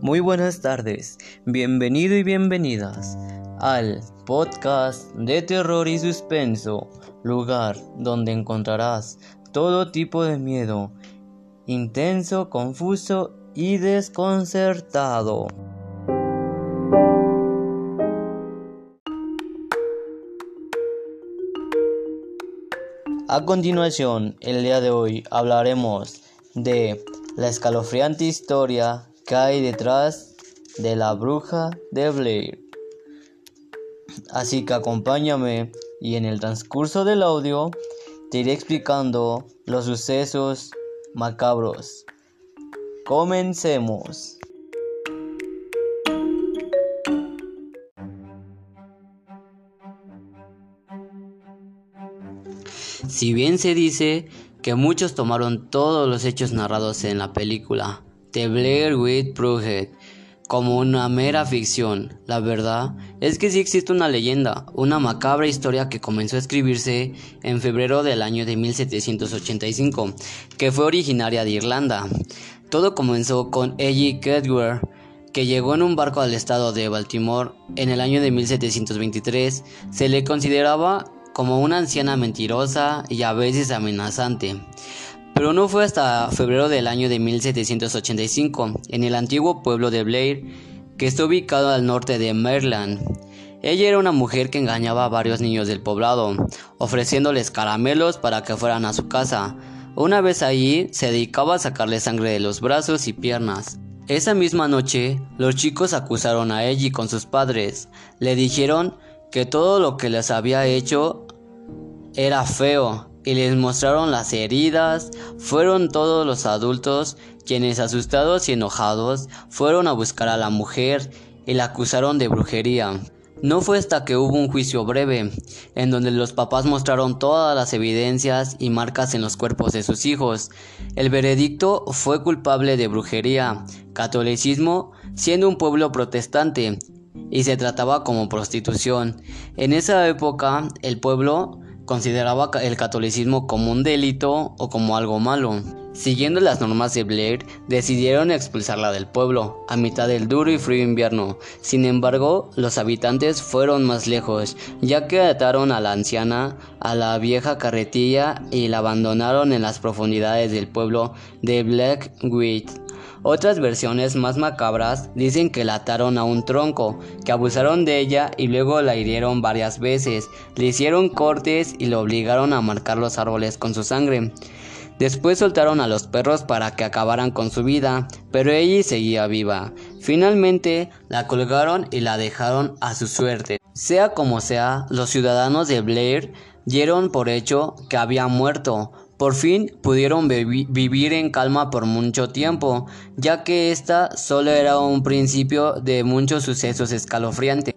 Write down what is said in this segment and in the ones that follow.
Muy buenas tardes, bienvenido y bienvenidas al podcast de terror y suspenso, lugar donde encontrarás todo tipo de miedo, intenso, confuso y desconcertado. A continuación, el día de hoy hablaremos de la escalofriante historia que hay detrás de la bruja de Blair. Así que acompáñame y en el transcurso del audio te iré explicando los sucesos macabros. Comencemos. Si bien se dice que muchos tomaron todos los hechos narrados en la película The Blair Witch Project como una mera ficción, la verdad es que sí existe una leyenda, una macabra historia que comenzó a escribirse en febrero del año de 1785, que fue originaria de Irlanda. Todo comenzó con Ellie Kedwer, que llegó en un barco al estado de Baltimore en el año de 1723. Se le consideraba como una anciana mentirosa y a veces amenazante. Pero no fue hasta febrero del año de 1785, en el antiguo pueblo de Blair, que está ubicado al norte de Maryland. Ella era una mujer que engañaba a varios niños del poblado, ofreciéndoles caramelos para que fueran a su casa. Una vez allí, se dedicaba a sacarle sangre de los brazos y piernas. Esa misma noche, los chicos acusaron a Ellie con sus padres. Le dijeron que todo lo que les había hecho era feo y les mostraron las heridas. Fueron todos los adultos quienes asustados y enojados fueron a buscar a la mujer y la acusaron de brujería. No fue hasta que hubo un juicio breve, en donde los papás mostraron todas las evidencias y marcas en los cuerpos de sus hijos. El veredicto fue culpable de brujería, catolicismo, siendo un pueblo protestante, y se trataba como prostitución. En esa época, el pueblo consideraba el catolicismo como un delito o como algo malo. Siguiendo las normas de Blair, decidieron expulsarla del pueblo a mitad del duro y frío invierno. Sin embargo, los habitantes fueron más lejos, ya que ataron a la anciana a la vieja carretilla y la abandonaron en las profundidades del pueblo de Blackwood. Otras versiones más macabras dicen que la ataron a un tronco, que abusaron de ella y luego la hirieron varias veces, le hicieron cortes y lo obligaron a marcar los árboles con su sangre. Después soltaron a los perros para que acabaran con su vida, pero ella seguía viva. Finalmente la colgaron y la dejaron a su suerte. Sea como sea, los ciudadanos de Blair dieron por hecho que había muerto, por fin pudieron vivir en calma por mucho tiempo, ya que esta solo era un principio de muchos sucesos escalofriantes.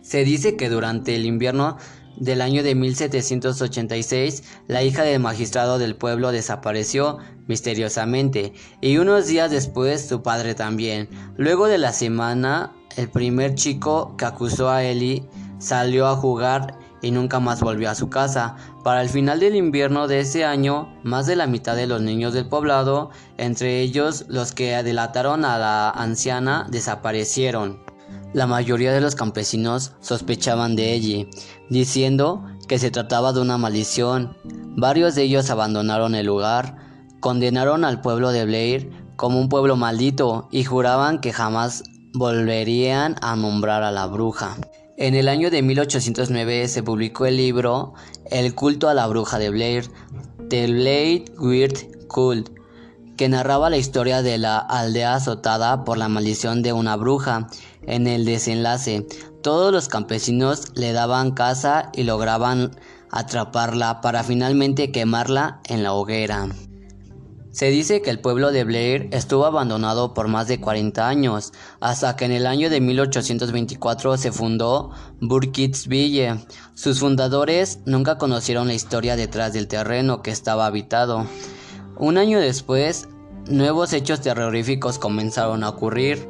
Se dice que durante el invierno del año de 1786, la hija del magistrado del pueblo desapareció misteriosamente y unos días después su padre también. Luego de la semana, el primer chico que acusó a Ellie salió a jugar y nunca más volvió a su casa. Para el final del invierno de ese año, más de la mitad de los niños del poblado, entre ellos los que delataron a la anciana, desaparecieron. La mayoría de los campesinos sospechaban de ella, diciendo que se trataba de una maldición. Varios de ellos abandonaron el lugar, condenaron al pueblo de Blair como un pueblo maldito y juraban que jamás volverían a nombrar a la bruja. En el año de 1809 se publicó el libro El culto a la bruja de Blair, The Blair Weird Cult, que narraba la historia de la aldea azotada por la maldición de una bruja. En el desenlace, todos los campesinos le daban caza y lograban atraparla para finalmente quemarla en la hoguera. Se dice que el pueblo de Blair estuvo abandonado por más de 40 años, hasta que en el año de 1824 se fundó Burkittsville. Sus fundadores nunca conocieron la historia detrás del terreno que estaba habitado. Un año después, nuevos hechos terroríficos comenzaron a ocurrir.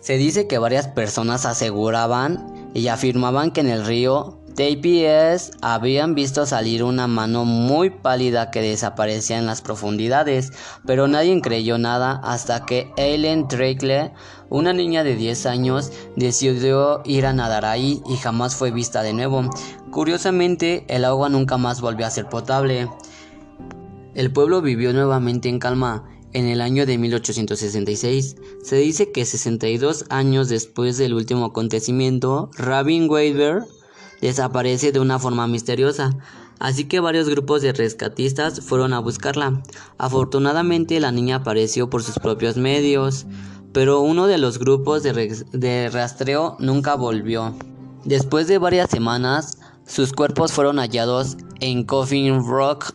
Se dice que varias personas aseguraban y afirmaban que en el río TPS habían visto salir una mano muy pálida que desaparecía en las profundidades, pero nadie creyó nada hasta que Eileen Drakele, una niña de 10 años, decidió ir a nadar ahí y jamás fue vista de nuevo. Curiosamente, el agua nunca más volvió a ser potable. El pueblo vivió nuevamente en calma en el año de 1866. Se dice que 62 años después del último acontecimiento, Rabin Weber desaparece de una forma misteriosa, así que varios grupos de rescatistas fueron a buscarla. Afortunadamente la niña apareció por sus propios medios, pero uno de los grupos de, rastreo nunca volvió. Después de varias semanas, sus cuerpos fueron hallados en Coffin Rock,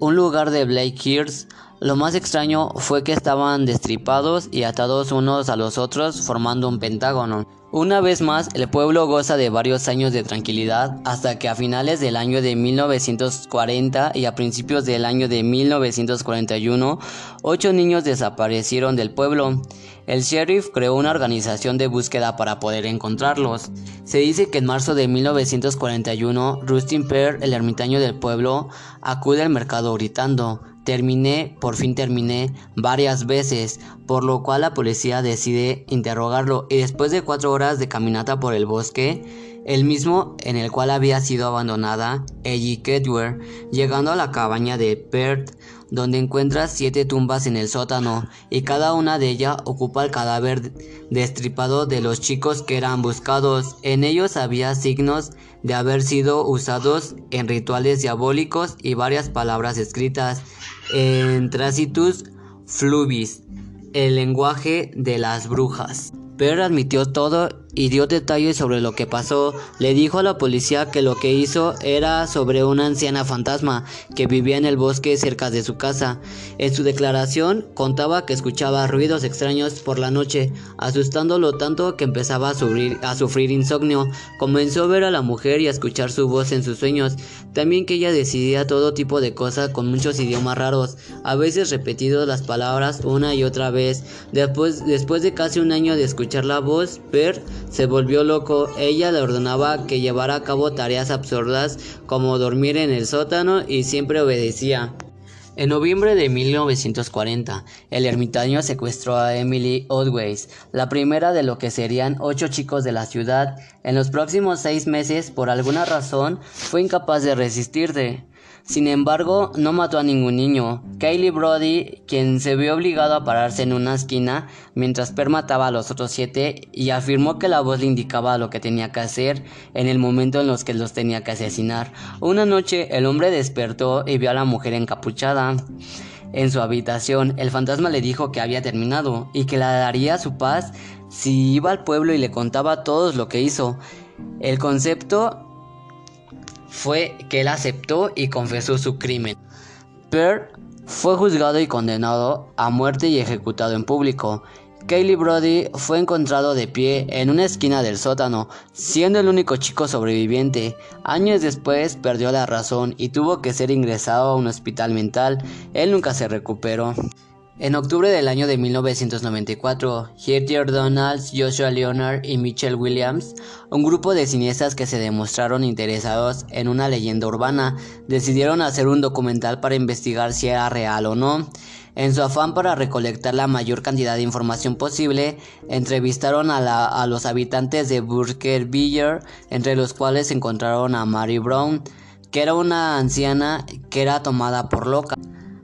un lugar de Blake Hills. Lo más extraño fue que estaban destripados y atados unos a los otros formando un pentágono. Una vez más, el pueblo goza de varios años de tranquilidad hasta que a finales del año de 1940 y a principios del año de 1941, ocho niños desaparecieron del pueblo. El sheriff creó una organización de búsqueda para poder encontrarlos. Se dice que en marzo de 1941, Rustin Pear, el ermitaño del pueblo, acude al mercado gritando Terminé, por fin terminé, varias veces, por lo cual la policía decide interrogarlo. Y después de cuatro horas de caminata por el bosque, el mismo en el cual había sido abandonada, Ellie Kedwer, llegando a la cabaña de Perth, donde encuentra siete tumbas en el sótano y cada una de ellas ocupa el cadáver destripado de los chicos que eran buscados. En ellos había signos de haber sido usados en rituales diabólicos y varias palabras escritas en Tracitus Flubis, el lenguaje de las brujas. Pero admitió todo y dio detalles sobre lo que pasó. Le dijo a la policía que lo que hizo era sobre una anciana fantasma que vivía en el bosque cerca de su casa. En su declaración contaba que escuchaba ruidos extraños por la noche, asustándolo tanto que empezaba a sufrir, a sufrir insomnio. Comenzó a ver a la mujer y a escuchar su voz en sus sueños. También que ella decidía todo tipo de cosas con muchos idiomas raros, a veces repetido las palabras una y otra vez. Después, después de casi un año de escuchar la voz, Bert se volvió loco. Ella le ordenaba que llevara a cabo tareas absurdas como dormir en el sótano y siempre obedecía. En noviembre de 1940, el ermitaño secuestró a Emily Oldways, la primera de lo que serían ocho chicos de la ciudad. En los próximos seis meses, por alguna razón, fue incapaz de resistirse. Sin embargo, no mató a ningún niño. Kaylee Brody, quien se vio obligado a pararse en una esquina mientras Per mataba a los otros siete y afirmó que la voz le indicaba lo que tenía que hacer en el momento en los que los tenía que asesinar. Una noche el hombre despertó y vio a la mujer encapuchada. En su habitación, el fantasma le dijo que había terminado y que le daría su paz si iba al pueblo y le contaba todo lo que hizo. El concepto fue que él aceptó y confesó su crimen. Pearl fue juzgado y condenado a muerte y ejecutado en público. Kaylee Brody fue encontrado de pie en una esquina del sótano, siendo el único chico sobreviviente. Años después perdió la razón y tuvo que ser ingresado a un hospital mental. Él nunca se recuperó. En octubre del año de 1994, Heather Donalds, Joshua Leonard y Mitchell Williams, un grupo de cineastas que se demostraron interesados en una leyenda urbana, decidieron hacer un documental para investigar si era real o no. En su afán para recolectar la mayor cantidad de información posible, entrevistaron a, los habitantes de Burger Beer, entre los cuales encontraron a Mary Brown, que era una anciana que era tomada por loca.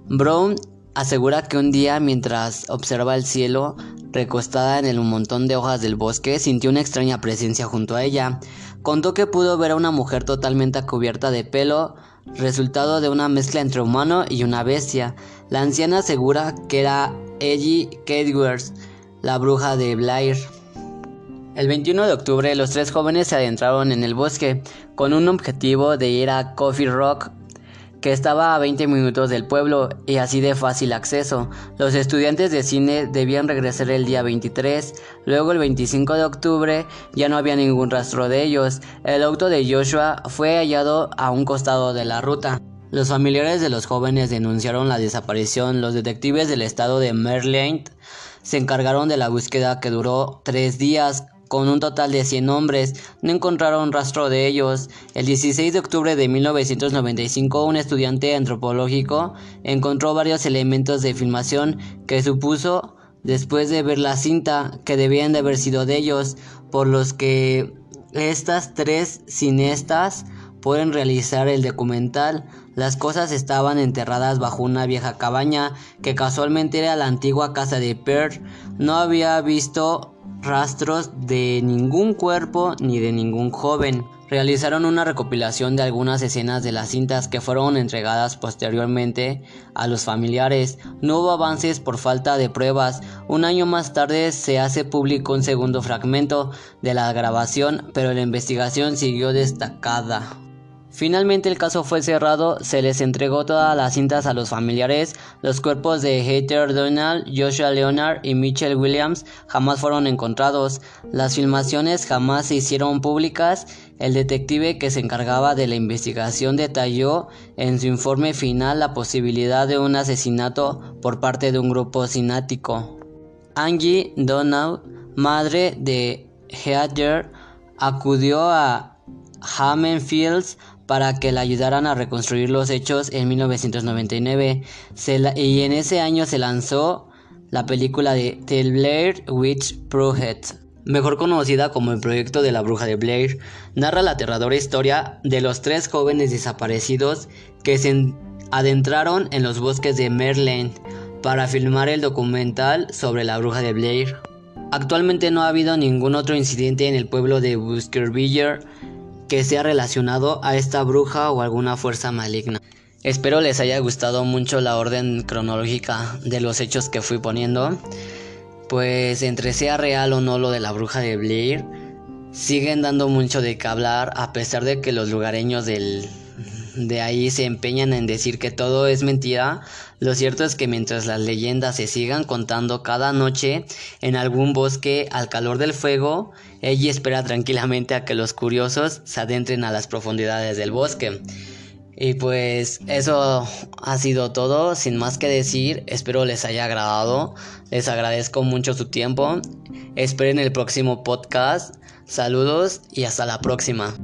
Brown asegura que un día mientras observa el cielo, recostada en el montón de hojas del bosque, sintió una extraña presencia junto a ella. Contó que pudo ver a una mujer totalmente cubierta de pelo, resultado de una mezcla entre humano y una bestia. La anciana asegura que era Ellie Cadwers, la bruja de Blair. El 21 de octubre los tres jóvenes se adentraron en el bosque con un objetivo de ir a Coffee Rock que estaba a 20 minutos del pueblo y así de fácil acceso. Los estudiantes de cine debían regresar el día 23, luego el 25 de octubre ya no había ningún rastro de ellos. El auto de Joshua fue hallado a un costado de la ruta. Los familiares de los jóvenes denunciaron la desaparición. Los detectives del estado de Maryland se encargaron de la búsqueda que duró tres días con un total de 100 hombres. No encontraron rastro de ellos. El 16 de octubre de 1995, un estudiante antropológico encontró varios elementos de filmación que supuso, después de ver la cinta, que debían de haber sido de ellos, por los que estas tres cineastas pueden realizar el documental. Las cosas estaban enterradas bajo una vieja cabaña que casualmente era la antigua casa de Pearl. No había visto rastros de ningún cuerpo ni de ningún joven. Realizaron una recopilación de algunas escenas de las cintas que fueron entregadas posteriormente a los familiares. No hubo avances por falta de pruebas. Un año más tarde se hace público un segundo fragmento de la grabación, pero la investigación siguió destacada. Finalmente el caso fue cerrado, se les entregó todas las cintas a los familiares, los cuerpos de Heather Donald, Joshua Leonard y Mitchell Williams jamás fueron encontrados, las filmaciones jamás se hicieron públicas, el detective que se encargaba de la investigación detalló en su informe final la posibilidad de un asesinato por parte de un grupo cinático. Angie Donald, madre de Heather, acudió a Hammond Fields para que la ayudaran a reconstruir los hechos en 1999 y en ese año se lanzó la película de The Blair Witch Project, mejor conocida como el proyecto de la bruja de Blair, narra la aterradora historia de los tres jóvenes desaparecidos que se adentraron en los bosques de Maryland para filmar el documental sobre la bruja de Blair. Actualmente no ha habido ningún otro incidente en el pueblo de Buskerville que sea relacionado a esta bruja o alguna fuerza maligna. Espero les haya gustado mucho la orden cronológica de los hechos que fui poniendo. Pues entre sea real o no lo de la bruja de Blair, siguen dando mucho de qué hablar a pesar de que los lugareños del, de ahí se empeñan en decir que todo es mentira, lo cierto es que mientras las leyendas se sigan contando cada noche en algún bosque al calor del fuego, ella espera tranquilamente a que los curiosos se adentren a las profundidades del bosque. Y pues eso ha sido todo, sin más que decir, espero les haya agradado, les agradezco mucho su tiempo, esperen el próximo podcast, saludos y hasta la próxima.